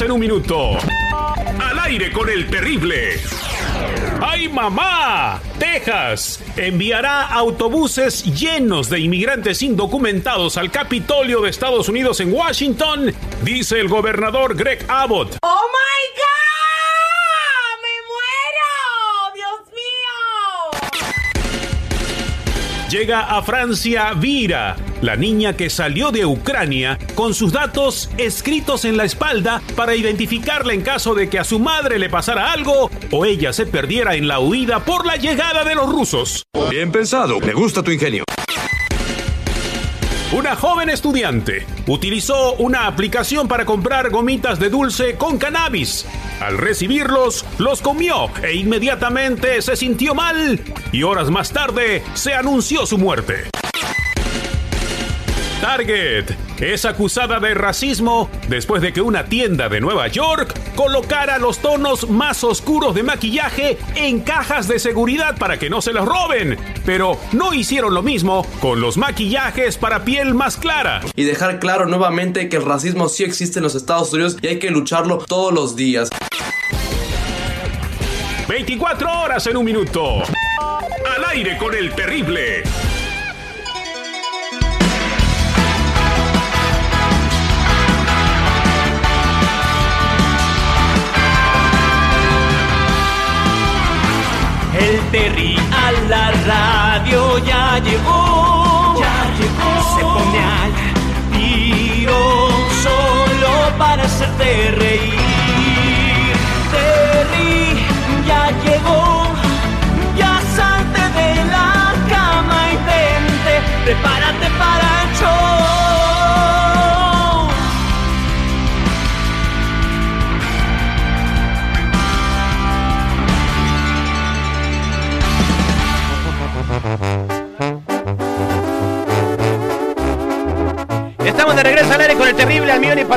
24 horas en un minuto. Al aire con el terrible. ¡Ay, mamá! Texas enviará autobuses llenos de inmigrantes indocumentados al Capitolio de Estados Unidos en Washington, dice el gobernador Greg Abbott. ¡Oh, my God! ¡Me muero! ¡Dios mío! Llega a Francia Vira, la niña que salió de Ucrania con sus datos escritos en la espalda para identificarla en caso de que a su madre le pasara algo o ella se perdiera en la huida por la llegada de los rusos. Bien pensado, me gusta tu ingenio. Una joven estudiante utilizó una aplicación para comprar gomitas de dulce con cannabis. Al recibirlos, los comió e inmediatamente se sintió mal y horas más tarde se anunció su muerte. Target es acusada de racismo después de que una tienda de Nueva York colocara los tonos más oscuros de maquillaje en cajas de seguridad para que no se los roben. Pero no hicieron lo mismo con los maquillajes para piel más clara. Y dejar claro nuevamente que el racismo sí existe en los Estados Unidos y hay que lucharlo todos los días. 24 horas en un minuto. Al aire con el terrible. El Terry a la radio ya llegó. Ya llegó. Se pone al tiro solo para hacerte reír.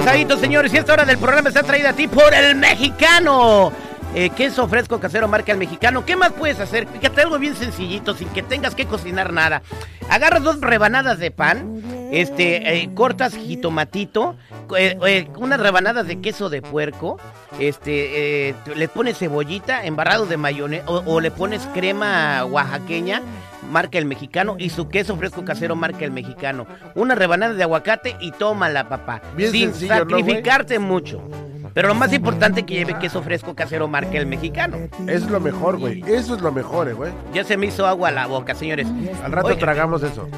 Terrible al millón y pasadito, señores. Y esta hora del programa está traída a ti por el mexicano. Eh, queso fresco casero marca el mexicano. ¿Qué más puedes hacer? Fíjate algo bien sencillito, sin que tengas que cocinar nada. Agarras dos rebanadas de pan, este, eh, cortas jitomatito, eh, unas rebanadas de queso de puerco, este, le pones cebollita, embarrado de mayonesa, o le pones crema oaxaqueña, marca el mexicano, y su queso fresco casero marca el mexicano. Una rebanada de aguacate y tómala, papá. Bien sin sencillo, ¿no, güey? sacrificarte mucho. Pero lo más importante es que lleve queso fresco casero marca el mexicano. Es lo mejor, güey. Eso es lo mejor, eh, güey. Ya se me hizo agua a la boca, señores. Al rato Hoy- tragamos eso.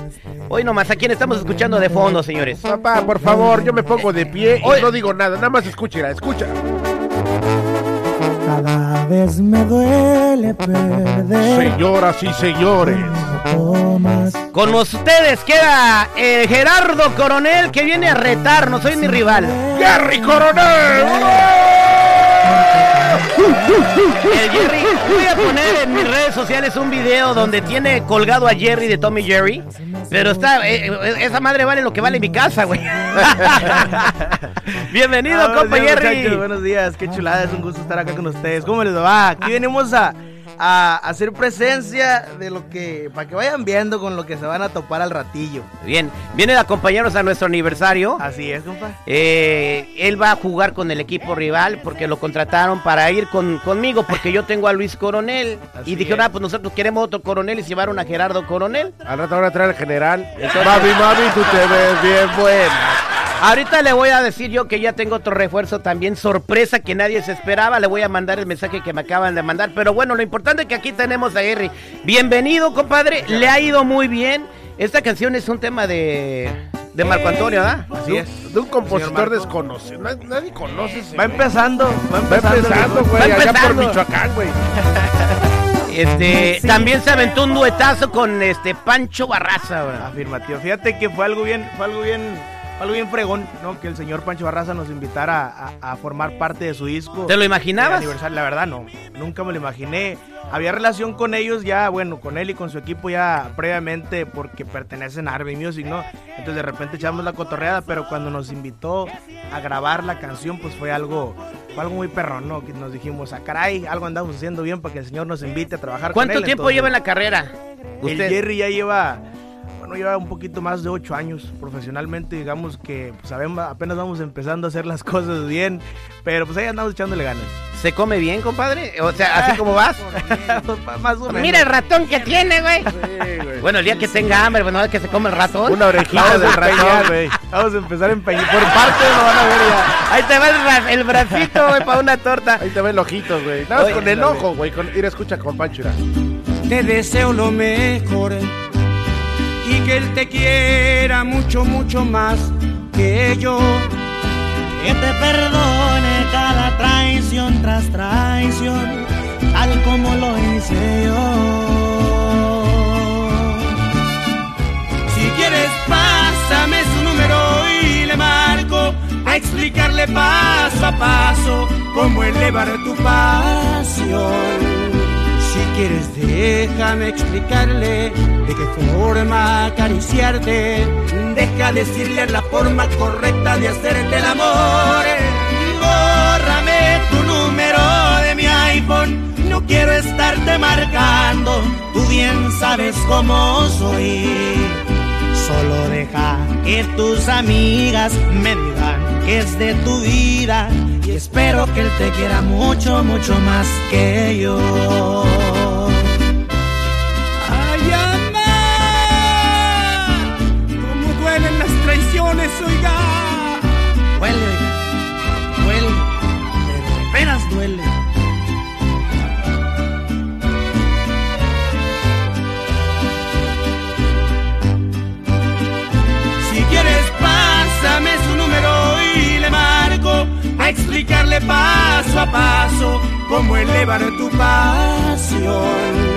Hoy nomás, ¿a quién estamos escuchando de fondo, señores? Papá, por favor, yo me pongo de pie y no digo nada. Nada más escúchela, escucha. Vez me duele perder. Señoras y señores. Con ustedes queda eh, Gerardo Coronel que viene a retarnos, soy mi rival. ¡Jerry Coronel! El Jerry, voy a poner en mis redes sociales un video donde tiene colgado a Jerry de Tommy Jerry. Pero está, eh, eh, esa madre vale lo que vale mi casa, güey. Bienvenido, Ah, compa días, Jerry. muchachos, buenos días, qué chulada, es un gusto estar acá con ustedes. ¿Cómo les va? Aquí venimos a, a hacer presencia de lo que, para que vayan viendo con lo que se van a topar al ratillo. Bien, viene de acompañarnos a nuestro aniversario. Así es, compa. Eh, él va a jugar con el equipo rival porque lo contrataron para ir con, conmigo porque yo tengo a Luis Coronel. Así y dijeron, ah, pues nosotros queremos otro coronel y se llevaron a Gerardo Coronel. Al rato van a traer al general. Mami, mami, tú te ves bien buena. Ahorita le voy a decir yo que ya tengo otro refuerzo también, sorpresa que nadie se esperaba. Le voy a mandar el mensaje que me acaban de mandar. Pero bueno, lo importante es que aquí tenemos a Henry. Bienvenido, compadre. Le ha ido muy bien. Esta canción es un tema de, de Marco Antonio, ¿verdad? Así es. De un compositor desconocido. Na- Nadie conoce ese. Va empezando, va empezando. güey. Va Allá por empezando. Michoacán, güey. Este, también se aventó un duetazo con este Pancho Barraza, ¿verdad? Afirmativo. Fíjate que fue algo bien, fue algo bien, algo bien fregón, ¿no? Que el señor Pancho Barraza nos invitara a, a formar parte de su disco. ¿Te lo imaginabas? La verdad no, nunca me lo imaginé. Había relación con ellos ya, bueno, con él y con su equipo ya previamente porque pertenecen a Army Music, ¿no? Entonces de repente echamos la cotorreada, pero cuando nos invitó a grabar la canción, pues fue algo, fue algo muy perrón, ¿no? Que nos dijimos, ah, caray, algo andamos haciendo bien para que el señor nos invite a trabajar con él. ¿Cuánto tiempo Entonces, lleva en la carrera? el Usted. Jerry ya lleva, bueno, lleva un poquito más de ocho años profesionalmente, digamos que pues, sabemos, apenas vamos empezando a hacer las cosas bien, pero pues ahí andamos echándole ganas. ¿Se come bien, compadre? O sea, así como vas. más o menos. Mira el ratón que tiene, güey. Bueno, el día que tenga hambre, bueno, es que se come el ratón. Una orejita del ratón, güey. Vamos a empezar a empeñar. Por parte lo van a ver ya. Ahí te va el, ra- el bracito, güey, para una torta. Ahí te ven los ojitos, güey. Nada más con enojo, güey. Con... Mira, escucha con Pancho, mira. te deseo lo mejor y que él te quiera mucho, mucho más que yo. Que te perdone cada traición tras traición, tal como lo hice yo. Si quieres, pásame su número y le marco a explicarle paso a paso cómo elevar tu pasión. Si quieres, déjame explicarle de qué forma acariciarte. Deja decirle la forma correcta de hacerte el amor. Bórrame tu número de mi iPhone. No quiero estarte marcando. Tú bien sabes cómo soy. Solo deja que tus amigas me digan que es de tu vida y espero que él te quiera mucho, mucho más que yo. Oiga. Duele, duele, pero de duele. Si quieres, pásame su número y le marco a explicarle paso a paso cómo elevar tu pasión.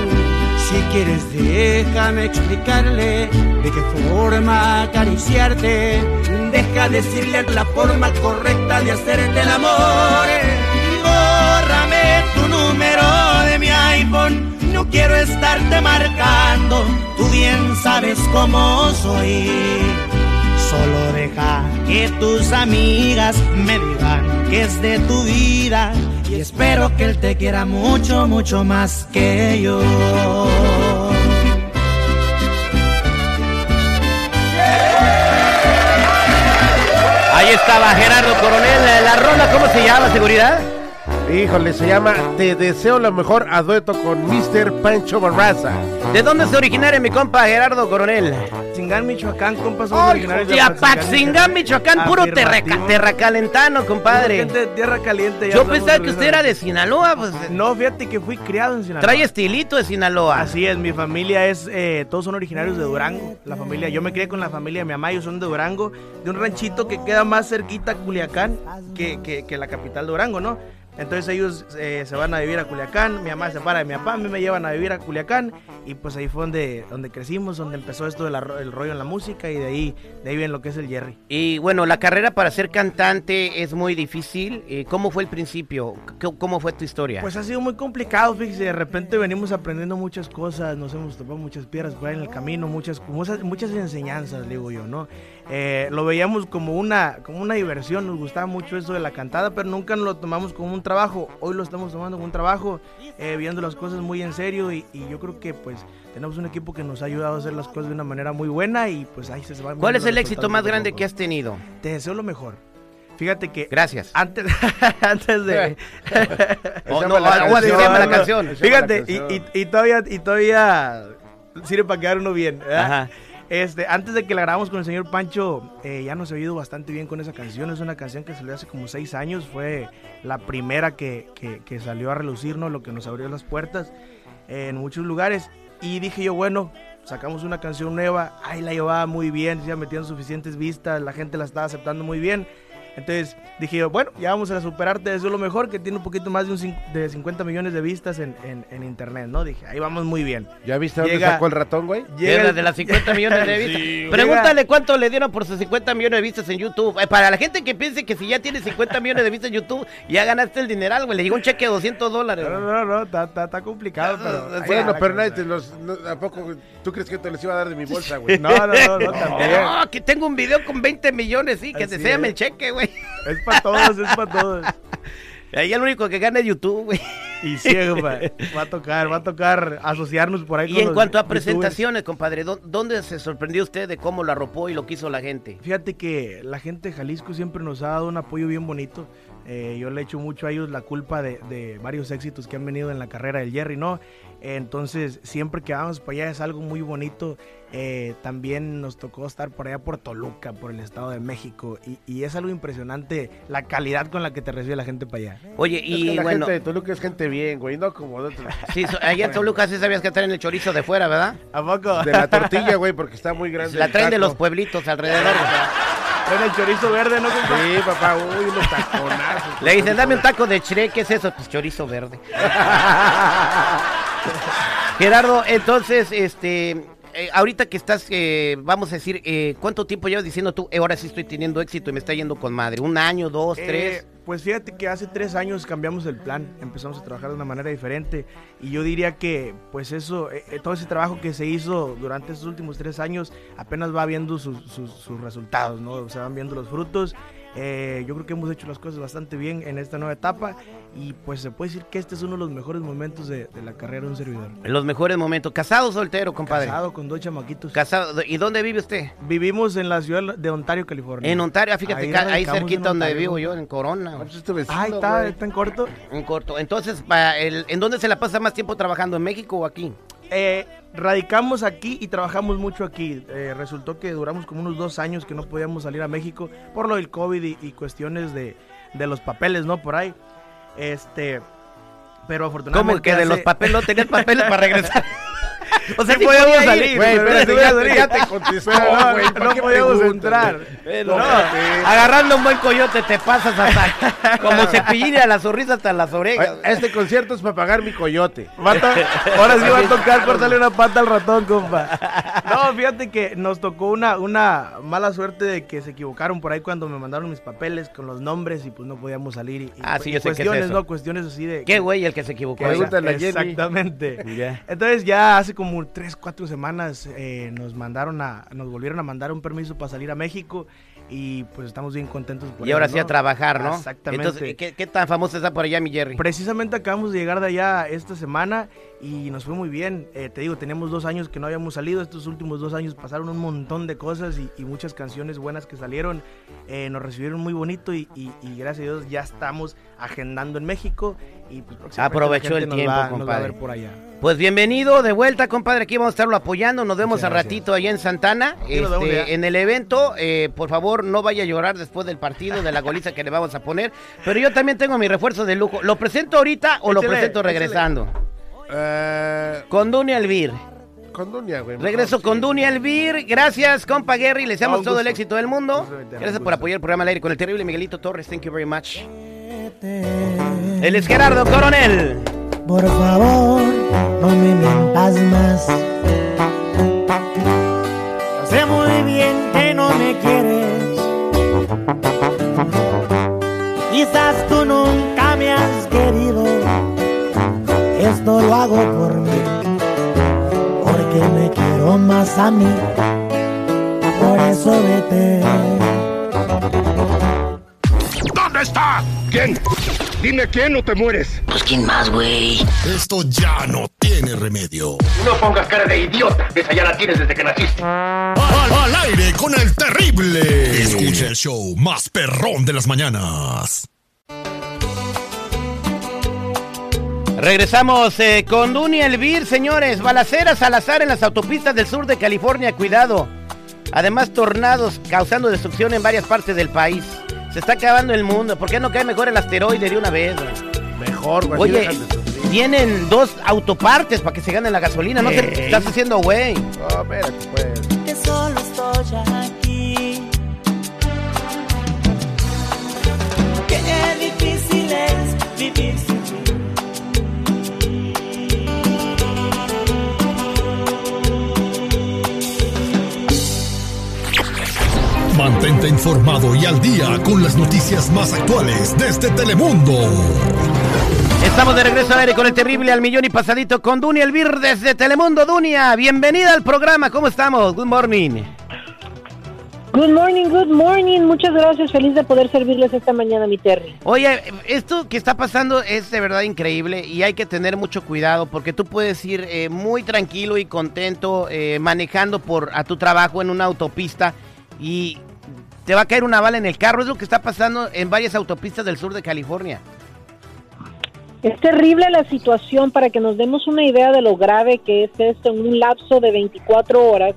Si quieres, déjame explicarle de qué forma acariciarte. Deja decirle la forma correcta de hacerte el amor. Bórrame tu número de mi iPhone. No quiero estarte marcando. Tú bien sabes cómo soy. Solo deja que tus amigas me digan que es de tu vida y espero que él te quiera mucho, mucho más que yo. Ahí estaba Gerardo Coronel. La ronda, ¿cómo se llama, seguridad? Híjole, se llama Te deseo lo mejor a dueto con Mr. Pancho Barraza. ¿De dónde es originario mi compa Gerardo Coronel? Patzingán, Michoacán, compas, somos originarios de Apaxingán, Michoacán, puro terraca, terracalentano, compadre. Gente de tierra caliente. ya Yo pensaba que usted era de Sinaloa, pues No, fíjate que fui criado en Sinaloa. trae estilito de Sinaloa. Así es, mi familia es, eh, todos son originarios de Durango. La familia, yo me crié con la familia de mi mamá, ellos son de Durango, de un ranchito que queda más cerquita a Culiacán que, que- que la capital de Durango, ¿no? Entonces ellos eh, se van a vivir a Culiacán, mi mamá se separa de mi papá, a mí me llevan a vivir a Culiacán y pues ahí fue donde, donde crecimos, donde empezó esto del rollo en la música y de ahí, de ahí viene lo que es el Jerry. Y bueno, la carrera para ser cantante es muy difícil. Eh, ¿Cómo fue el principio? ¿Cómo fue tu historia? Pues ha sido muy complicado, fíjese, de repente venimos aprendiendo muchas cosas, nos hemos topado muchas piedras por ahí en el camino, muchas, muchas, muchas enseñanzas, digo yo, ¿no? Eh, lo veíamos como una, como una diversión, nos gustaba mucho eso de la cantada, pero nunca nos lo tomamos como un trabajo, hoy lo estamos tomando como un trabajo, eh, viendo las cosas muy en serio y, y yo creo que pues tenemos un equipo que nos ha ayudado a hacer las cosas de una manera muy buena y pues ahí se va. ¿Cuál es el éxito más grande que has tenido? Te deseo lo mejor. Fíjate que Gracias. antes, antes de... Oh, no, la canción. la canción. Fíjate, la y, canción. y- y todavía, y todavía sirve para quedar uno bien. ¿verdad? Ajá. Este, antes de que la grabamos con el señor Pancho, eh, ya nos ha oído bastante bien con esa canción. Es una canción que salió hace como seis años. Fue la primera que, que- que salió a relucirnos, lo que nos abrió las puertas eh, en muchos lugares. Y dije yo, bueno, sacamos una canción nueva. Ahí la llevaba muy bien, ya metían suficientes vistas, la gente la estaba aceptando muy bien. Entonces dije yo, bueno, ya vamos a superarte, eso es lo mejor, que tiene un poquito más de, un cin- de 50 millones de vistas en, en- en internet, ¿no? Dije, ahí vamos muy bien. ¿Ya viste dónde Llega- sacó el ratón, güey? Llega el- de las 50 millones de vistas. Sí. Pregúntale cuánto le dieron por sus 50 millones de vistas en YouTube. Eh, para la gente que piense que si ya tienes 50 millones de vistas en YouTube, ya ganaste el dineral, güey. Le llegó un cheque de 200 dólares. No, no, no, no, está, está- está complicado, pero... Bueno, pero nadie te los. no, ¿A poco tú crees que te los iba a dar de mi bolsa, güey? No, no, no, no, también. No, aquí tengo un video con 20 millones, sí, que es. el cheque, güey. Es para todos, es para todos. Ahí el único que gana es YouTube, güey. Y sí, compa, va a tocar, va a tocar asociarnos por ahí Y con en los cuanto a youtubers. presentaciones, compadre, ¿dó- ¿dónde se sorprendió usted de cómo lo arropó y lo quiso la gente? Fíjate que la gente de Jalisco siempre nos ha dado un apoyo bien bonito. Eh, yo le echo mucho a ellos la culpa de, de varios éxitos que han venido en la carrera del Jerry, ¿no? Eh, entonces, siempre que vamos para allá es algo muy bonito. Eh, también nos tocó estar por allá por Toluca, por el Estado de México. Y, y es algo impresionante la calidad con la que te recibe la gente para allá. Oye, Es que y la bueno, gente de Toluca es gente bien, güey, no como de, otros- sí, so- allá en Toluca sí sabías que traen el chorizo de fuera, ¿verdad? ¿A poco? de la tortilla, güey, porque está muy grande. La traen de taco. los pueblitos alrededor. Traen el chorizo verde, ¿no, compa? Sí, papá, uy, unos taconazos. Le dicen, dame un taco de chile, ¿qué es eso? Pues chorizo verde. Gerardo, entonces, este, eh, ahorita que estás, eh, vamos a decir, eh, ¿cuánto tiempo llevas diciendo tú, "Eh, ahora sí estoy teniendo éxito y me está yendo con madre? ¿Un año, dos, Eh, tres? pues fíjate que hace tres años cambiamos el plan, empezamos a trabajar de una manera diferente y yo diría que pues eso, todo ese trabajo que se hizo durante estos últimos tres años apenas va viendo sus, sus- sus resultados, ¿no? Se van viendo los frutos. Eh, yo creo que hemos hecho las cosas bastante bien en esta nueva etapa y pues se puede decir que este es uno de los mejores momentos de, de la carrera de un servidor. Los mejores momentos. ¿Casado o soltero, compadre? Casado con dos chamaquitos. Casado. ¿Y dónde vive usted? Vivimos en la ciudad de Ontario, California. En Ontario, ah, fíjate, Ahí ahí, cerquita donde vivo yo, en Corona. Ah, pues es tu vecino, Ah, está, está en corto. En corto. Entonces, el- ¿en dónde se la pasa más tiempo trabajando? ¿En México o aquí? Eh, radicamos aquí y trabajamos mucho aquí. Eh, resultó que duramos como unos dos años que no podíamos salir a México por lo del COVID y, y cuestiones de, de los papeles, ¿no? Por ahí. Este. Pero afortunadamente. ¿Cómo que de los papeles no tenías papeles para regresar? o sea, Sí podíamos podía ir. salir, Güey, pero espérate, no ya, podía ya salir. te contestó, Pero no, güey. ¿para no qué podíamos entrar. No, agarrando un buen coyote te pasas hasta como cepillín a la sonrisa hasta las orejas. Oye, Este concierto es para pagar mi coyote. Ahora sí va a tocar cortarle una pata al ratón, compa. No, fíjate que nos tocó una, una mala suerte de que se equivocaron por ahí cuando me mandaron mis papeles con los nombres y pues no podíamos salir. Y, y- Ah, sí, y yo sé qué es cuestiones, eso. ¿no? Cuestiones así de... Qué güey el que se equivocó. que-. Exactamente. Entonces ya hace como tres, cuatro semanas eh, nos mandaron a, nos volvieron a mandar un permiso para salir a México y pues estamos bien contentos por Y ahora sí a ¿no? trabajar, ¿no? Exactamente. Entonces, ¿qué, qué tan famoso está por allá mi Jerry? Precisamente acabamos de llegar de allá esta semana y nos fue muy bien. Eh, te digo, teníamos dos años que no habíamos salido. Estos últimos dos años pasaron un montón de cosas y, y muchas canciones buenas que salieron. Eh, nos recibieron muy bonito y, y- y gracias a Dios ya estamos agendando en México. Y pues, Aprovechó el tiempo, va, compadre. por allá. Pues bienvenido de vuelta, compadre. Aquí vamos a estarlo apoyando. Nos vemos al ratito allá en Santana. Este, en el evento, eh, por favor, no vaya a llorar después del partido de la goliza que le vamos a poner. Pero yo también tengo mi refuerzo de lujo. ¿Lo presento ahorita o lo Échale, presento échale. Eh, Con Dunia Elvir. con Dunia, güey. Regreso con sí. Dunia Elvir. Gracias, compa Gary. Les deseamos todo el éxito del mundo. Gracias por apoyar el programa al aire con el terrible Miguelito Torres. Thank you very much. Él es Gerardo Coronel. Por favor, no me mientas más. Yo sé muy bien que no me quieres. Quizás tú nunca me has querido. Esto lo hago por mí. Porque me quiero más a mí. Por eso vete. ¿Dónde está? ¿Quién? Dime quién o te mueres. Pues quién más, güey. Esto ya no tiene remedio. No pongas cara de idiota. Esa ya la tienes desde que naciste. Al, al aire con el terrible. Escucha el show más perrón de las mañanas. Regresamos eh, con Dunia Elvir, señores. Balaceras al azar en las autopistas del sur de California, cuidado. Además, tornados causando destrucción en varias partes del país. Se está acabando el mundo. ¿Por qué no cae mejor el asteroide de una vez? güey? Mejor, güey. Oye, tienen dos autopartes para que se gane la gasolina. No te estás haciendo, güey. No, espérate, pues. Que solo estoy aquí. Qué difícil es vivir sin Mantente informado y al día con las noticias más actuales desde Telemundo. Estamos de regreso al aire con el terrible al millón y pasadito con Dunia Elvir desde Telemundo. Dunia, bienvenida al programa. ¿Cómo estamos? Good morning. Good morning, good morning. Muchas gracias. Feliz de poder servirles esta mañana, mi Terry. Oye, esto que está pasando es de verdad increíble y hay que tener mucho cuidado porque tú puedes ir eh, muy tranquilo y contento eh, manejando por a tu trabajo en una autopista y te va a caer una bala en el carro. Es lo que está pasando en varias autopistas del sur de California. Es terrible la situación para que nos demos una idea de lo grave que es esto. En un lapso de 24 horas,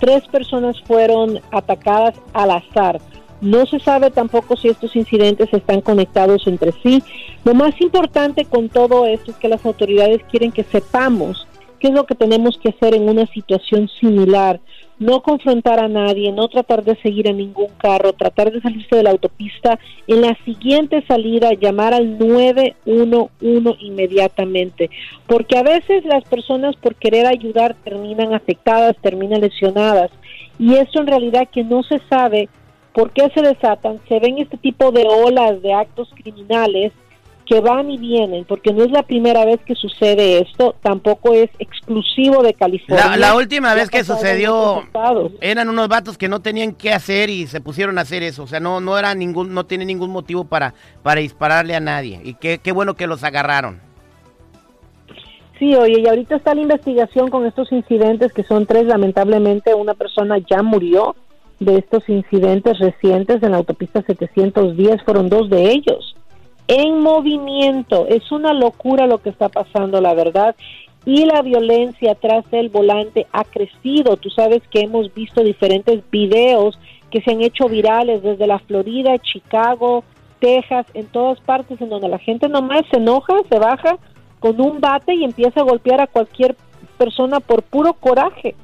tres personas fueron atacadas al azar. No se sabe tampoco si estos incidentes están conectados entre sí. Lo más importante con todo esto es que las autoridades quieren que sepamos qué es lo que tenemos que hacer en una situación similar no confrontar a nadie, no tratar de seguir a ningún carro, tratar de salirse de la autopista, en la siguiente salida llamar al 911 inmediatamente, porque a veces las personas por querer ayudar terminan afectadas, terminan lesionadas, y eso en realidad que no se sabe por qué se desatan, se ven este tipo de olas de actos criminales que van y vienen, porque no es la primera vez que sucede esto, tampoco es exclusivo de California. La, la última vez que sucedió eran unos vatos que no tenían qué hacer y se pusieron a hacer eso, o sea, no no era ningún no tiene ningún motivo para para dispararle a nadie y qué, qué bueno que los agarraron. Sí, oye, y ahorita está la investigación con estos incidentes que son tres, lamentablemente una persona ya murió de estos incidentes recientes en la autopista 710, fueron dos de ellos en movimiento. Es una locura lo que está pasando, la verdad. Y la violencia tras el volante ha crecido. Tú sabes que hemos visto diferentes videos que se han hecho virales desde la Florida, Chicago, Texas, en todas partes en donde la gente nomás se enoja, se baja con un bate y empieza a golpear a cualquier persona por puro coraje.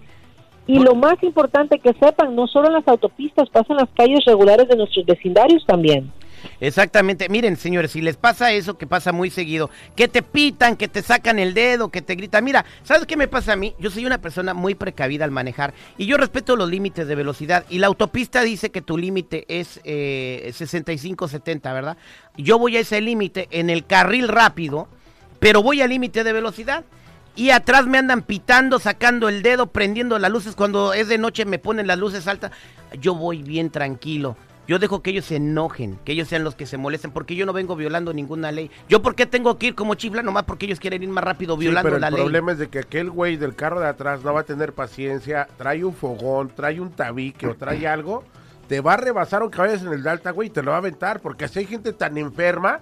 Y lo más importante que sepan, no solo en las autopistas, pasa en las calles regulares de nuestros vecindarios también. Exactamente. Miren, señores, si les pasa eso, que pasa muy seguido, que te pitan, que te sacan el dedo, que te gritan. Mira, ¿sabes qué me pasa a mí? Yo soy una persona muy precavida al manejar y yo respeto los límites de velocidad. Y la autopista dice que tu límite es eh, 65-70, ¿verdad? Yo voy a ese límite en el carril rápido, pero voy al límite de velocidad. Y atrás me andan pitando, sacando el dedo, prendiendo las luces. Cuando es de noche me ponen las luces altas. Yo voy bien tranquilo. Yo dejo que ellos se enojen, que ellos sean los que se molesten, porque yo no vengo violando ninguna ley. ¿Yo por qué tengo que ir como chifla nomás porque ellos quieren ir más rápido violando sí, pero la el ley? problema es de que aquel güey del carro de atrás no va a tener paciencia, trae un fogón, trae un tabique o trae algo, te va a rebasar aunque vayas en el de alta, güey, y te lo va a aventar, porque así hay gente tan enferma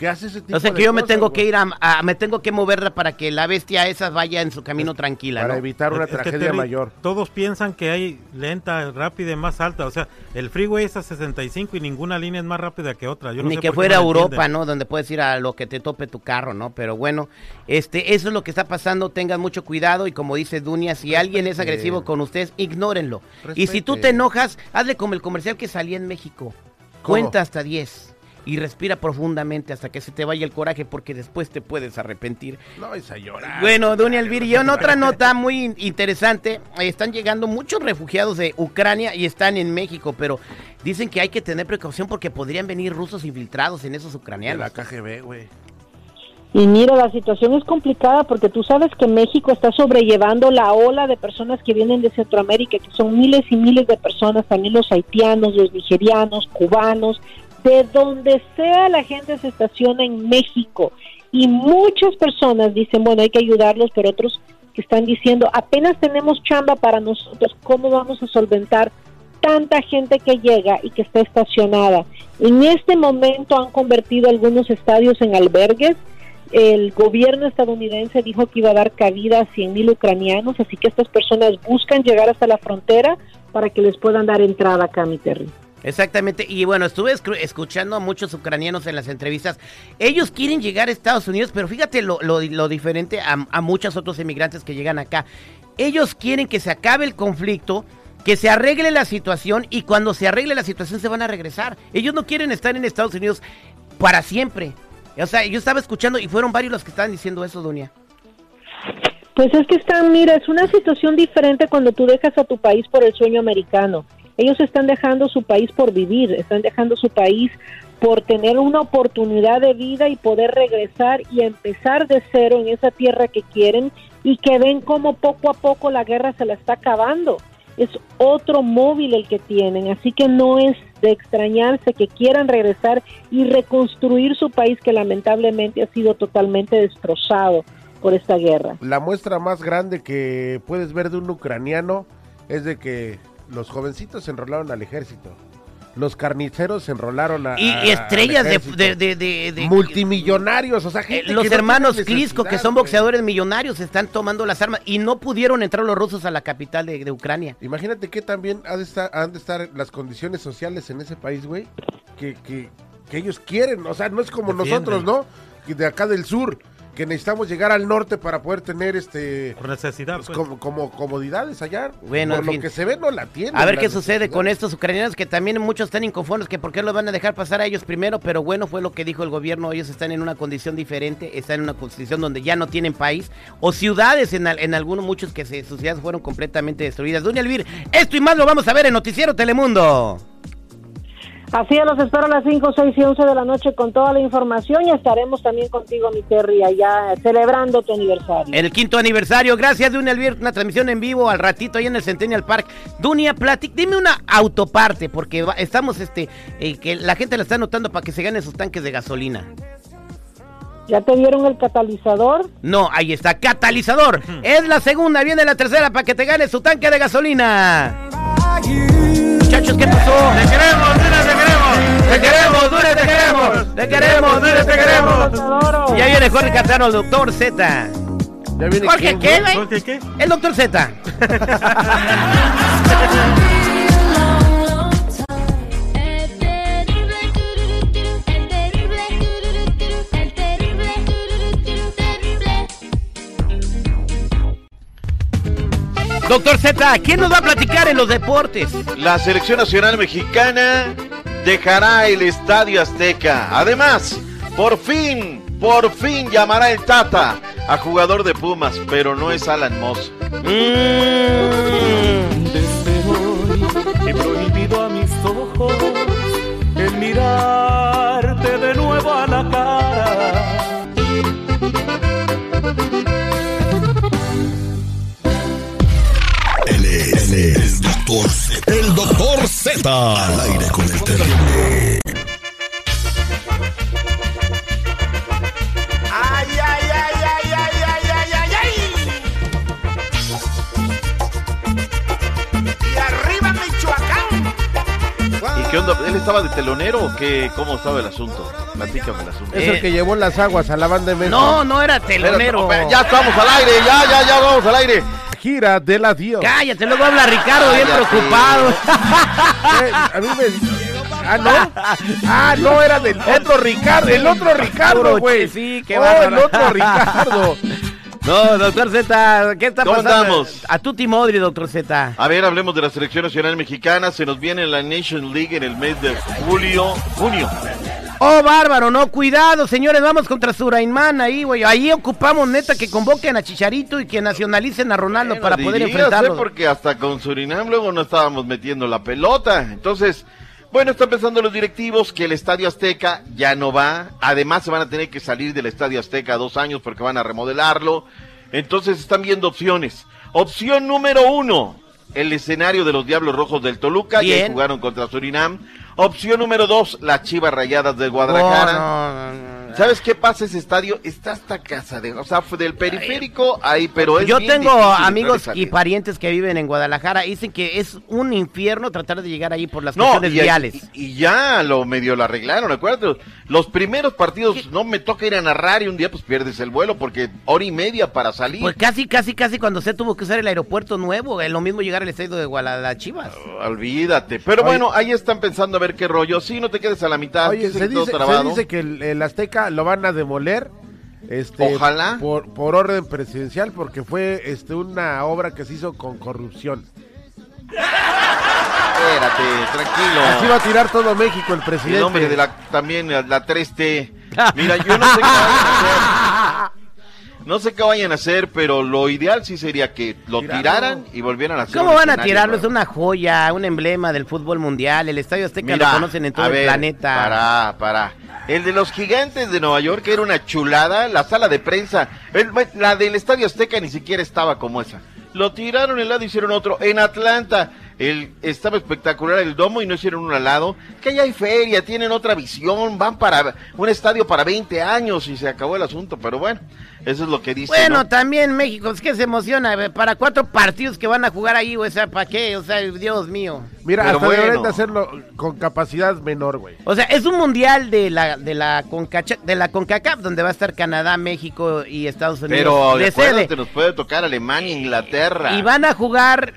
que hace ese tipo O sea de que yo me cosas, tengo güey. que ir a, a- me tengo que moverla para que la bestia esa vaya en su camino tranquila, Para ¿no? evitar una Es que, tragedia Terry, mayor. Todos piensan que hay lenta, rápida y más alta. O sea, el freeway es a 65 y ninguna línea es más rápida que otra. Yo no Ni sé que por qué fuera no lo Europa, entienden. ¿no? Donde puedes ir a lo que te tope tu carro, ¿no? Pero bueno, este, eso es lo que está pasando. Tengan mucho cuidado y como dice Dunia, si alguien es agresivo con ustedes, ignórenlo. Y si tú te Respeten. enojas, hazle como el comercial que salía en México. Cuenta hasta 10 y respira profundamente hasta que se te vaya el coraje porque después te puedes arrepentir. No, es a llorar. Bueno, Dunia Elvira, y en otra nota muy in- interesante, están llegando muchos refugiados de Ucrania y están en México, pero dicen que hay que tener precaución porque podrían venir rusos infiltrados en esos De ucranianos. la KGB, güey. Y mira, la situación es complicada porque tú sabes que México está sobrellevando la ola de personas que vienen de Centroamérica, que son miles y miles de personas, también los haitianos, los nigerianos, cubanos, de donde sea la gente se estaciona en México. Y muchas personas dicen, bueno, hay que ayudarlos, pero otros que están diciendo, apenas tenemos chamba para nosotros, ¿cómo vamos a solventar tanta gente que llega y que está estacionada? En este momento han convertido algunos estadios en albergues, el gobierno estadounidense dijo que iba a dar cabida a 100 mil ucranianos, así que estas personas buscan llegar hasta la frontera para que les puedan dar entrada acá, mi Terry. Exactamente, y bueno, estuve escuchando a muchos ucranianos en las entrevistas. Ellos quieren llegar a Estados Unidos, pero fíjate lo, lo- diferente a, a muchos otros inmigrantes que llegan acá. Ellos quieren que se acabe el conflicto, que se arregle la situación y cuando se arregle la situación se van a regresar. Ellos no quieren estar en Estados Unidos para siempre. O sea, yo estaba escuchando y fueron varios los que estaban diciendo eso, Dunia. Pues es que están, mira, es una situación diferente cuando tú dejas a tu país por el sueño americano. Ellos están dejando su país por vivir, están dejando su país por tener una oportunidad de vida y poder regresar y empezar de cero en esa tierra que quieren y que ven como poco a poco la guerra se la está acabando. es otro móvil el que tienen, así que no es de extrañarse que quieran regresar y reconstruir su país que lamentablemente ha sido totalmente destrozado por esta guerra. La muestra más grande que puedes ver de un ucraniano es de que los jovencitos se enrolaron al ejército. Los carniceros se enrolaron a, Y, a- estrellas de, ejército. de, de- de- de- multimillonarios, o sea, Eh, gente los que no hermanos tiene Klitschko, que son boxeadores millonarios, están tomando las armas y no pudieron entrar los rusos a la capital de, de Ucrania. Imagínate que también ha de estar, han de estar las condiciones sociales en ese país, güey, que, que, que ellos quieren, o sea, no es como nosotros, ¿no? Que de acá del sur, que necesitamos llegar al norte para poder tener este Por necesidad, pues, pues. como, como comodidades allá. Bueno, Por en lo fin. que se ve no la tienen. A ver qué sucede con estos ucranianos que también muchos están inconformes que por qué los van a dejar pasar a ellos primero, pero bueno, fue lo que dijo el gobierno, ellos están en una condición diferente, están en una condición donde ya no tienen país o ciudades en, en algunos muchos que se, sus ciudades fueron completamente destruidas. Doña Elvir, esto y más lo vamos a ver en Noticiero Telemundo. Así es, los espero a las 5, 6 y 11 de la noche con toda la información y estaremos también contigo, mi Terry, allá celebrando tu aniversario. El quinto aniversario, gracias Dunia una transmisión en vivo al ratito ahí en el Centennial Park. Dunia, platic, dime una autoparte, porque estamos, este, eh, que la gente la está anotando para que se ganen sus tanques de gasolina. ¿Ya te dieron el catalizador? No, ahí está, catalizador. Es la segunda, viene la tercera para que te ganes su tanque de gasolina. Muchachos, ¿qué pasó? Te queremos, Dunia, te queremos. Dunia, te queremos. Te queremos, Dunia, te queremos. Ya viene Jorge Catrano, el doctor Z. Ya viene Jorge, quién, ¿qué, güey? güey? ¿Jorge qué? El doctor Z. Doctor Z, ¿quién nos va a platicar en los deportes? La selección nacional mexicana dejará el Estadio Azteca. Además, por fin, por fin llamará el Tata a jugador de Pumas, pero no es Alan Moss. Desde hoy he prohibido a mis ojos el mirarte de nuevo a la cara. Él es, él es el doctor Z. El doctor Z. Al aire con el terrible. Ay, ay, ay, ay, ay, ay, ay, ay, ay. Y arriba Michoacán. ¿Y qué onda? ¿Él estaba de telonero o qué? ¿Cómo estaba el asunto? Platícame el asunto. Es el que llevó las aguas a la banda de México. No, no era telonero. Ya estamos al aire, ya, ya, ya vamos al aire. Gira del adiós. Cállate, luego habla Ricardo bien Cállate. preocupado. Eh, a mí me... Ah, ¿no? Ah, no, era del otro Ricardo, el otro Ricardo, güey. Sí, qué Oh, el otro Ricardo. No, doctor Z, ¿qué está ¿Cómo pasando? andamos? A Tuti Modri, doctor Z. A ver, hablemos de la selección nacional mexicana. Se nos viene la Nation League en el mes de julio, junio. Oh, bárbaro, no, cuidado, señores, vamos contra Suraimán ahí, güey. Ahí ocupamos, neta, que convoquen a Chicharito y que nacionalicen a Ronaldo Bueno, para poder enfrentarlo. Porque hasta con Surinam luego no estábamos metiendo la pelota. Entonces, bueno, están pensando los directivos que el Estadio Azteca ya no va. Además, se van a tener que salir del Estadio Azteca dos años porque van a remodelarlo. Entonces, están viendo opciones. Opción número uno, el escenario de los Diablos Rojos del Toluca. Bien. jugaron contra Surinam. Opción número dos, las Chivas Rayadas de Guadalajara. Oh. ¿Sabes qué pasa ese estadio? Está hasta casa de, o sea, fue del periférico ahí, pero es Yo bien tengo amigos y parientes que viven en Guadalajara dicen que es un infierno tratar de llegar ahí por las No, cuestiones y, viales. y- y ya lo medio lo arreglaron, acuérdate. Los primeros partidos no me toca ir a narrar y un día pues pierdes el vuelo porque hora y media para salir. Pues casi, casi, casi cuando se tuvo que usar el aeropuerto nuevo, es lo mismo llegar al estadio de Guadalajara Chivas. Olvídate. Pero Oye. bueno, ahí están pensando a ver qué rollo. Sí, no te quedes a la mitad. Oye, que se todo dice, se trabado. dice que el, el Azteca lo van a demoler. Este, Ojalá. Por, por orden presidencial, porque fue este, una obra que se hizo con corrupción. Espérate, tranquilo. Así va a tirar todo México el El presidente. nombre de la, también la, la 3T. Mira, yo no sé qué vayan a hacer. No sé qué vayan a hacer, pero lo ideal sí sería que lo tiraran y volvieran a hacer ¿Cómo van a tirarlo? Es una joya, un emblema del fútbol mundial. El Estadio Azteca Mira, lo conocen en todo a el planeta. Para, para. El de los gigantes de Nueva York era una chulada. La sala de prensa, el- la del Estadio Azteca ni siquiera estaba como esa. lo tiraron el lado, hicieron otro. En Atlanta, el, estaba espectacular el domo y no hicieron uno al lado. Que allá hay feria, tienen otra visión, van para un estadio para 20 años y se acabó el asunto. Pero bueno, eso es lo que dice. Bueno, ¿no? también México, es que se emociona, güey, para cuatro partidos que van a jugar ahí, o sea, ¿para qué? O sea, Dios mío. Mira, Pero hasta bueno. deberían de hacerlo con capacidad menor, güey. O sea, es un mundial de la de la Concacha- de la CONCACAF donde va a estar Canadá, México y Estados Unidos Pero de sede. nos puede tocar Alemania, Inglaterra. Y van a jugar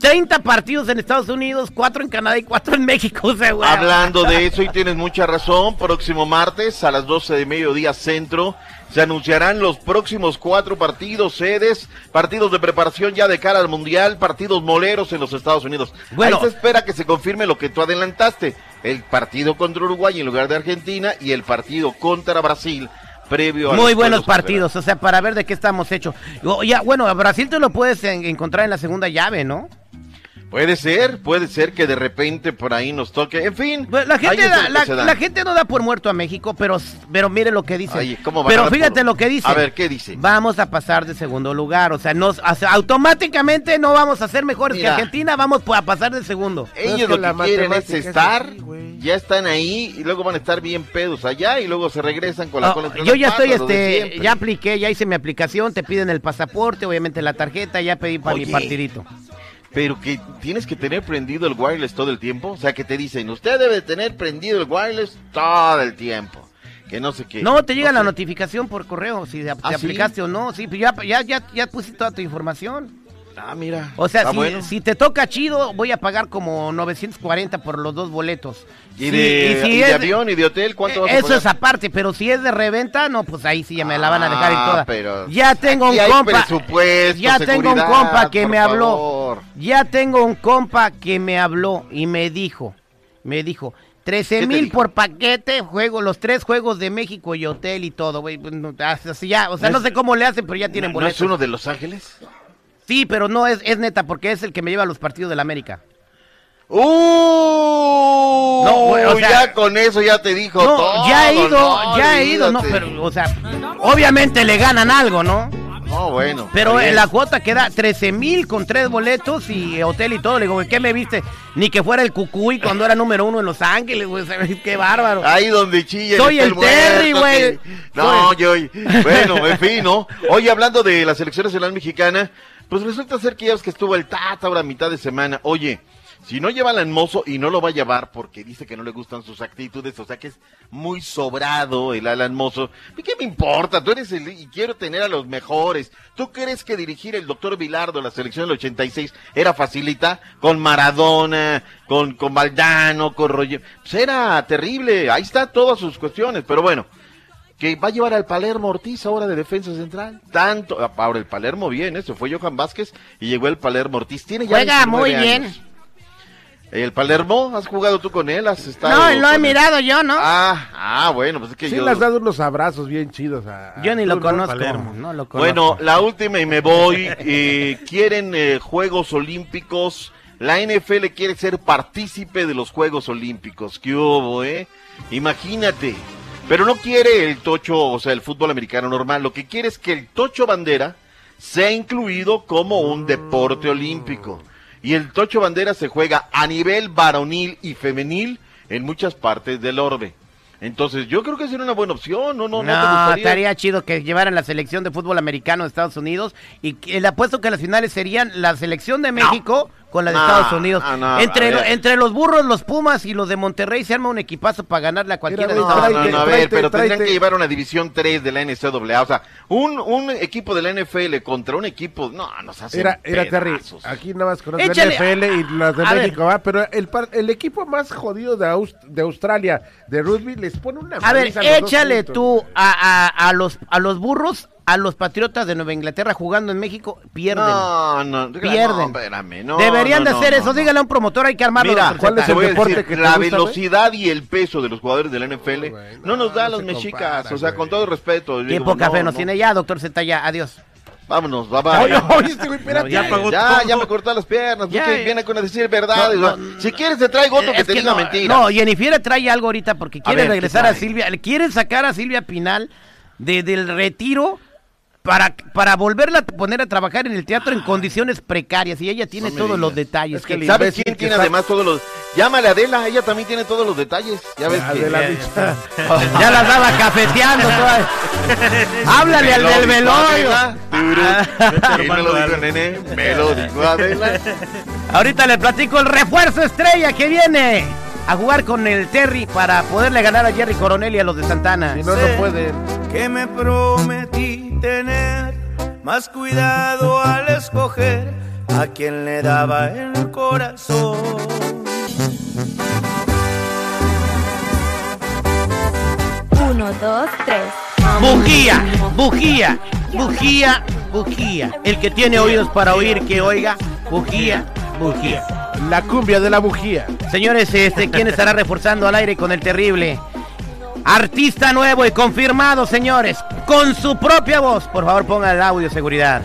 30 partidos en Estados Unidos, 4 en Canadá y 4 en México, o sea, güey. Hablando de eso, y tienes mucha razón, próximo martes a las 12 de mediodía centro se anunciarán los próximos cuatro partidos, sedes, partidos de preparación ya de cara al Mundial, partidos moleros en los Estados Unidos. Bueno. Ahí se espera que se confirme lo que tú adelantaste, el partido contra Uruguay en lugar de Argentina y el partido contra Brasil previo a Muy buenos partidos, o sea, para ver de qué estamos hechos. Ya, bueno, a Brasil te lo puedes en- encontrar en la segunda llave, ¿no? Puede ser, puede ser que de repente por ahí nos toque, en fin. La gente, es da- la, gente no da por muerto a México, pero, pero mire lo que dice. Ay, ¿cómo pero fíjate por- lo que dice. A ver, ¿qué dice? Vamos a pasar de segundo lugar, o sea, nos, o sea, automáticamente no vamos a ser mejores Mira. que Argentina, vamos a pasar de segundo. Ellos lo que quieren es estar, ya están ahí y luego van a estar bien pedos allá y luego se regresan con la Ah, cola entre yo ya estoy, este, ya apliqué, ya hice mi aplicación, te piden el pasaporte, obviamente la tarjeta, ya pedí para mi partidito. Pero que tienes que tener prendido el wireless todo el tiempo. O sea, que te dicen, usted debe tener prendido el wireless todo el tiempo. Que no sé qué. No, te llega No la sé. notificación por correo, si te ¿Ah, sí? aplicaste o no, sí, pues ya, ya, ya, ya pusiste toda tu información. Ah, mira. O sea, Está si, bueno. si te toca chido, voy a pagar como 940 por los dos boletos. ¿Y Sí, de, si y de es- avión y de hotel cuánto vas a Eso pagar? es aparte, pero si es de reventa, no, pues ahí sí ya me la van a dejar y Ah, toda. pero ya tengo un compa. ya tengo un compa que me habló. favor. Ya tengo un compa que me habló y me dijo, me dijo, 13 ¿Qué te mil por paquete, juego, los tres juegos de México y hotel y todo, güey. pues, Así ya, o sea, ¿No no es- sé cómo le hacen, pero ya tienen ¿No, ¿No boletos. es uno de Los Ángeles? Sí, pero no es, es neta, porque es el que me lleva a los partidos de la América. ¡Uh! No, güey, o sea- ya con eso ya te dijo No, todo. ya he ido, no, ya he ido, no, pero, o sea, obviamente le ganan algo, ¿no? No, bueno. Pero bien. la cuota queda 13 mil con tres boletos y hotel y todo. Le digo, güey, ¿qué me viste? Ni que fuera el Cucuy cuando era número uno en Los Ángeles, güey. Qué bárbaro. Ahí donde chilla. Soy está el Terry, güey. que- No, yo. Bueno, en fin, ¿no? Oye, hablando de la selección nacional mexicana, pues resulta ser que ya ves que estuvo el Tata ahora mitad de semana. Oye, si no lleva al Hermoso y no lo va a llevar porque dice que no le gustan sus actitudes, o sea que es muy sobrado el Alan Mozo. ¿Y qué me importa? Tú eres el y quiero tener a los mejores. ¿Tú crees que dirigir el doctor Vilardo la selección del 86 era facilita? Con Maradona, con, con Valdano, con Roger. Pues era terrible. Ahí está todas sus cuestiones, pero bueno. Que va a llevar al Palermo Ortiz ahora de defensa central. Tanto. Ahora el Palermo bien, ¿eh? Se fue Johan Vázquez y llegó el Palermo Ortiz. Tiene ya Juega 19 muy bien. años. El Palermo, ¿has jugado tú con él? ¿Has estado No, lo he él? mirado yo, ¿no? Ah, ah, bueno, pues es que Sí yo... le has dado unos abrazos bien chidos a... Yo ni lo conozco. Palermo. No lo conozco. Bueno, la última y me voy. Eh, quieren eh, Juegos Olímpicos. La NFL quiere ser partícipe de los Juegos Olímpicos. ¿Qué hubo, eh? Imagínate. Pero no quiere el tocho, o sea, el fútbol americano normal. Lo que quiere es que el tocho bandera sea incluido como un deporte olímpico. Y el tocho bandera se juega a nivel varonil y femenil en muchas partes del orbe. Entonces, yo creo que sería una buena opción, ¿no? No, no, te No, gustaría? estaría chido que llevaran la selección de fútbol americano de Estados Unidos y que- le apuesto que las finales serían la selección de México con la de Estados Unidos. entre, lo- entre los burros, los Pumas y los de Monterrey se arma un equipazo para ganarle a cualquiera de No, Estados no, Unidos. no, a ver, tráete, pero tendrían que llevar una división 3 de la NCAA. O sea, un, un equipo de la NFL contra un equipo. No, nos hace. Era, era Terry, aquí nada más conozco Échale, NFL y las de a ver. México, va, pero el, par- el equipo más jodido de, Aus- de Australia de rugby les pone una A ver, échale tú a, a- a los, a los burros, a los patriotas de Nueva Inglaterra jugando en México, pierden. No, no, Pierden. no, espérame, no, Deberían no, de no, hacer no, eso. no. Dígale a un promotor, hay que armarlo. Mira, ¿cuál es el deporte decir, que te la gusta, velocidad y el peso de los jugadores de la NFL no nos da a los mexicas. compara, O sea, con todo respeto. Qué poca no, fe nos no. tiene ya, doctor Z, ya. Adiós. Vámonos, bye bye. Oye, oye, este güey, espérate. ya pagó Ya, todo. ya me cortó las piernas. Ya, eh. viene con a decir verdad. No, no, si quieres, te traigo otro que Es te diga no, mentira. No, Jennifer trae algo ahorita porque quiere ver, ¿qué regresar a? Silvia. Quiere sacar a Silvia Pinal de, del retiro para, para volverla a poner a trabajar en el teatro en condiciones precarias y ella tiene No todos los detalles. Es que ¿Sabes quién tiene además todos los... Llámale a Adela, ella también tiene todos los detalles. Ya ves que... Adela Ya la estaba cafeteando toda. Háblale al del velorio. Dijo Adela. Ahorita le platico el refuerzo estrella que viene a jugar con el Terry para poderle ganar a Jerry Coronel y a los de Santana. Si no, no pueden. que me prometí tener más cuidado al escoger a quien le daba el corazón. Uno, dos, tres. Bujía, bujía, bujía, bujía. El que tiene oídos para oír, que oiga. Bujía, bujía. La cumbia de la bujía. Señores, este, ¿quién estará reforzando al aire con el terrible? Artista nuevo y confirmado, señores, con su propia voz. Por favor, ponga el audio, seguridad.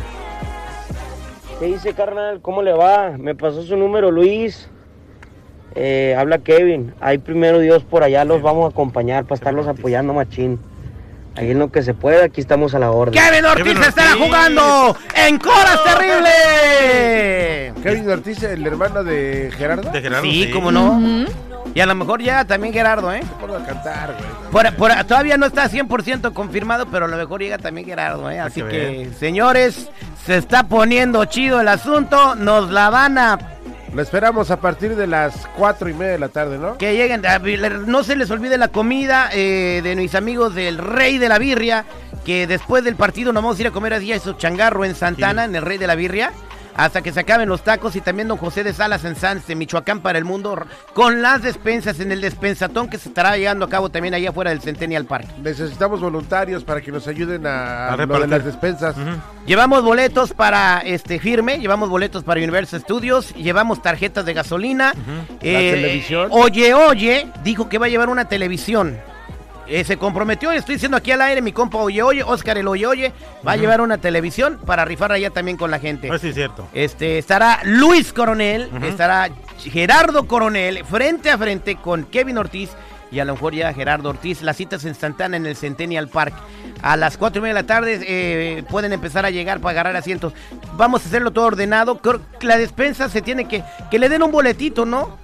¿Qué dice, carnal? ¿Cómo le va? Me pasó su número, Luis. Eh, habla Kevin. Ahí primero Dios por allá los vamos a acompañar para estarlos apoyando, machín. Ahí en lo que se pueda, aquí estamos a la orden. Kevin Ortiz estará jugando en Coras Terrible. Kevin Ortiz, el hermano de Gerardo. sí, cómo no. Y a lo mejor llega también Gerardo, ¿eh? Ponlo a cantar, güey. Por- por- todavía no está 100% confirmado, pero a lo mejor llega también Gerardo, ¿eh? Así que que, señores, se está poniendo chido el asunto. Nos la van a Lo esperamos a partir de las cuatro y media de la tarde, ¿no? Que lleguen, no se les olvide la comida eh, de mis amigos del Rey de la Birria, que después del partido nos vamos a ir a comer así a esos changarro en Santana, en el Rey de la Birria, hasta que se acaben los tacos y también don José de Salas en Sanz, de Michoacán para el mundo, con las despensas en el despensatón que se estará llevando a cabo también allá afuera del Centennial Park. Necesitamos voluntarios para que nos ayuden a, A lo de repartir. las despensas. Llevamos boletos para este firme, llevamos boletos para Universal Studios, llevamos tarjetas de gasolina. Eh, La televisión. Oye, oye, dijo que va a llevar una televisión. Eh, se comprometió, estoy diciendo aquí al aire, mi compa Oye Oye, Oscar el Oye Oye, va a llevar una televisión para rifar allá también con la gente. Pues sí, es cierto. Este, estará Luis Coronel, Ujú. estará Gerardo Coronel frente a frente con Kevin Ortiz y a lo mejor ya Gerardo Ortiz. Las citas en Santana en el Centennial Park. A las cuatro y media de la tarde eh, pueden empezar a llegar para agarrar asientos. Vamos a hacerlo todo ordenado. Creo que la despensa se tiene que... Que le den un boletito, ¿no?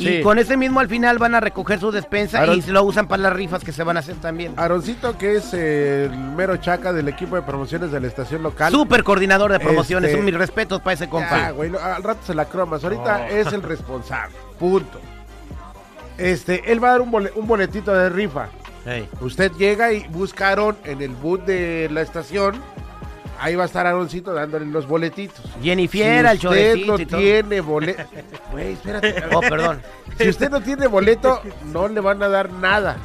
Sí. Y con ese mismo al final van a recoger su despensa Aaron- y lo usan para las rifas que se van a hacer también. Aaroncito, que es el mero chaca del equipo de promociones de la estación local. Súper coordinador de promociones. Este- Son mis respetos para ese compa. Ya, güey, al rato se la cromas. Ahorita No. es el responsable. Punto. Este, él va a dar un, un boletito de rifa. Usted llega y buscaron en el boot de la estación. Ahí va a estar Aaroncito dándole los boletitos. Jennifer, si el usted chorecito no y todo. tiene boleto. Güey, espérate. Oh, perdón. Si usted no tiene boleto, no le van a dar nada.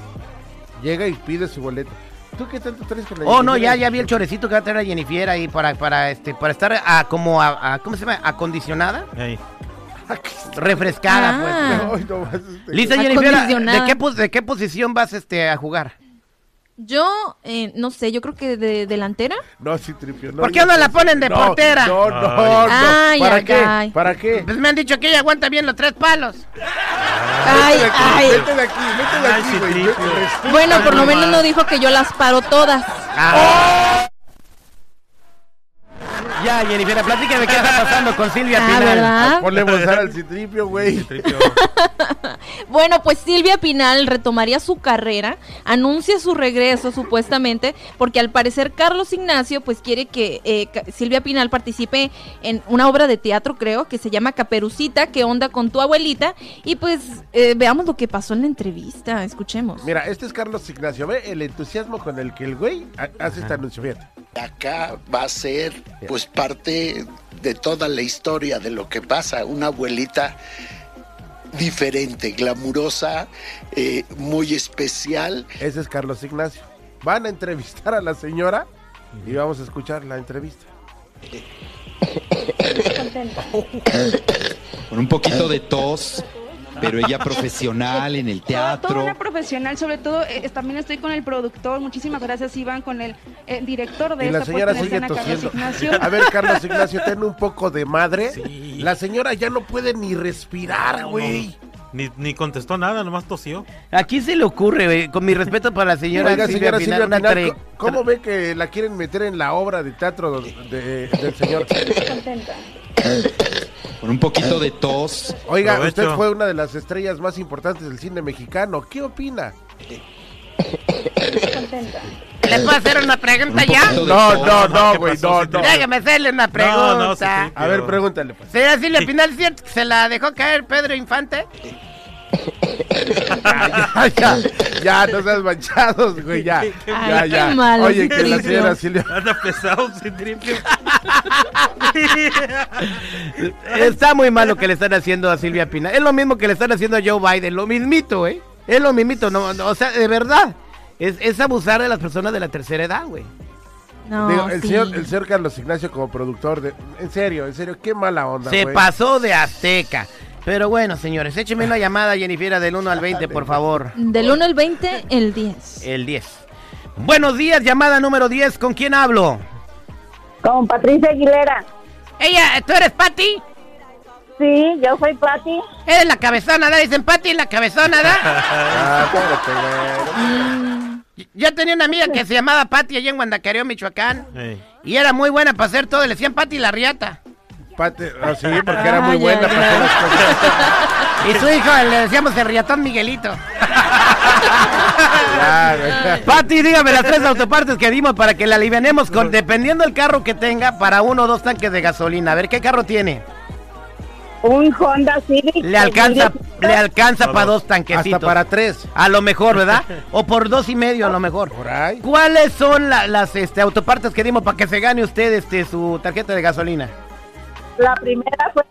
Llega y pide su boleto. ¿Tú qué tanto traes con la Oh, no, ya, ya vi el chorecito que va a traer a Jennifer ahí para, para, este, para estar a, como a, a- ¿cómo se llama? Acondicionada. Refrescada, Ah. pues. No, vas, este, Lisa Jennifer, ¿de qué, ¿de qué posición vas este, a jugar? Yo, eh, no sé, yo creo que de delantera. No, sí, tripio. No, ¿Por qué no la ponen de No, portera? No, no, no. Ay, ¿Para ay, qué? ay. ¿Para qué? Pues me han dicho que ella aguanta bien los tres palos. Ay, ay. Vete de aquí, vete de aquí, güey. Bueno, por lo no menos no dijo que yo las paro todas. Ah. Ya, Jennifer, platícame qué está pasando con Silvia Ah, Pinal. ¿verdad? Ponle bozar al citripio, güey. Bueno, pues Silvia Pinal retomaría su carrera, anuncia su regreso supuestamente, porque al parecer Carlos Ignacio pues quiere que eh, Silvia Pinal participe en una obra de teatro, creo, que se llama Caperucita, que onda con tu abuelita, y pues eh, veamos lo que pasó en la entrevista, escuchemos. Mira, este es Carlos Ignacio. Ve el entusiasmo con el que el güey ha- hace este anuncio. Fíjate. Acá va a ser pues parte de toda la historia de lo que pasa. Una abuelita diferente, glamurosa, eh, muy especial. Ese es Carlos Ignacio. Van a entrevistar a la señora y vamos a escuchar la entrevista. Con un poquito de tos, pero ella profesional en el Toda teatro. una profesional, sobre todo eh, también estoy con el productor, muchísimas gracias Iván, con el, eh, director de Y la esta señora puesta en sigue escena, Carlos tosiendo. Ignacio. A ver, Carlos Ignacio, ten un poco de madre. La señora ya no puede ni respirar, güey. Ni, ni contestó nada, nomás tosió. ¿A quién se le ocurre, güey? Con mi respeto para la señora Oiga, Silvia señora tre- ¿cómo- ¿cómo ve que la quieren meter en la obra de teatro de- del señor? Con un poquito de tos. Oiga, Provecho. usted fue una de las estrellas más importantes del cine mexicano. ¿Qué opina? ¿Le puedo hacer una pregunta ya? No, no, no, güey, no, no. Déjame hacerle una pregunta. A ver, pregúntale, pues. Señora Silvia Pinal, ¿es cierto que se la dejó caer Pedro Infante? Ya, ya, ya, no seas manchados, güey, ya. ya, Ay, ya. qué malo, Oye, que la señora Silvia. Anda pesado. Está muy mal lo que le están haciendo a Silvia Pinal. Es lo mismo que le están haciendo a Joe Biden, lo mismito, ¿eh? Es lo mismito, no, no, o sea, de verdad. Es, es abusar de las personas de la tercera edad, güey. No, Digo, el, sí. señor, el señor Carlos Ignacio como productor de... En serio, en serio, qué mala onda, Se pasó de azteca. Pero bueno, señores, écheme una llamada, Jennifer, del 1 al 20, por favor. Del 1 al 20, el 10. El 10. Buenos días, llamada número 10. ¿Con quién hablo? Con Patricia Aguilera. Ella, ¿tú eres Patti? Sí, yo soy Patti. Eres la cabezona, ¿da? Dicen Patti, la cabezona, ¿da? Ah. Yo tenía una amiga que se llamaba Patti allá en Guandacareo, Michoacán. Y era muy buena para hacer todo. Le decían Patti la riata. Pati, ah, sí, porque era muy buena para hacer las cosas. Y su hijo le decíamos el riatón Miguelito. Pati, dígame las tres autopartes que dimos para que la alivianemos con, dependiendo del carro que tenga, para uno o dos tanques de gasolina. A ver, ¿qué carro tiene? Un Honda Civic. Le alcanza, le alcanza para dos Hasta tanquecitos. para tres. A lo mejor, ¿verdad? O por dos y medio a lo mejor. Por ahí. ¿Cuáles son la- las este, autopartes que dimos para que se gane usted este, su tarjeta de gasolina? La primera fue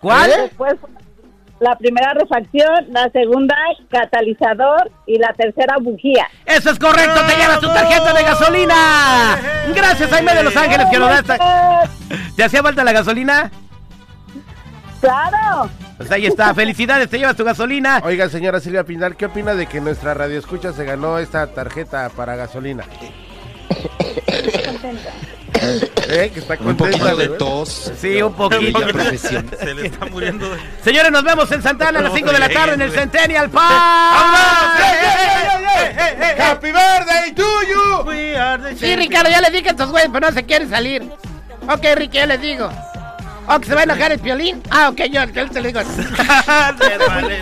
¿Cuál? Después la primera refacción, la segunda catalizador y la tercera bujía. Eso es correcto, te llevas tu tarjeta de gasolina. Gracias, Jaime de Los Ángeles, que nos da esta... ¿Te hacía falta la gasolina? Claro. Pues ahí está, felicidades, te llevas tu gasolina. Oiga, señora Silvia Pinal, ¿qué opina de que nuestra radio escucha se ganó esta tarjeta para gasolina? ¿Eh? Que está un poquito de güey. tos. Sí, un poquito. Se le está muriendo. de- Señores, nos vemos en Santana a las 5 de la tarde en el Centennial Park. ¡Happy birthday to you! Sí, Ricardo, ya les dije a estos güeyes, pero no se quieren salir. Ok, Ricky, ya les digo. ¿O que se va a enojar el piolín? Ah, ok, yo, yo te lo digo. Te vale.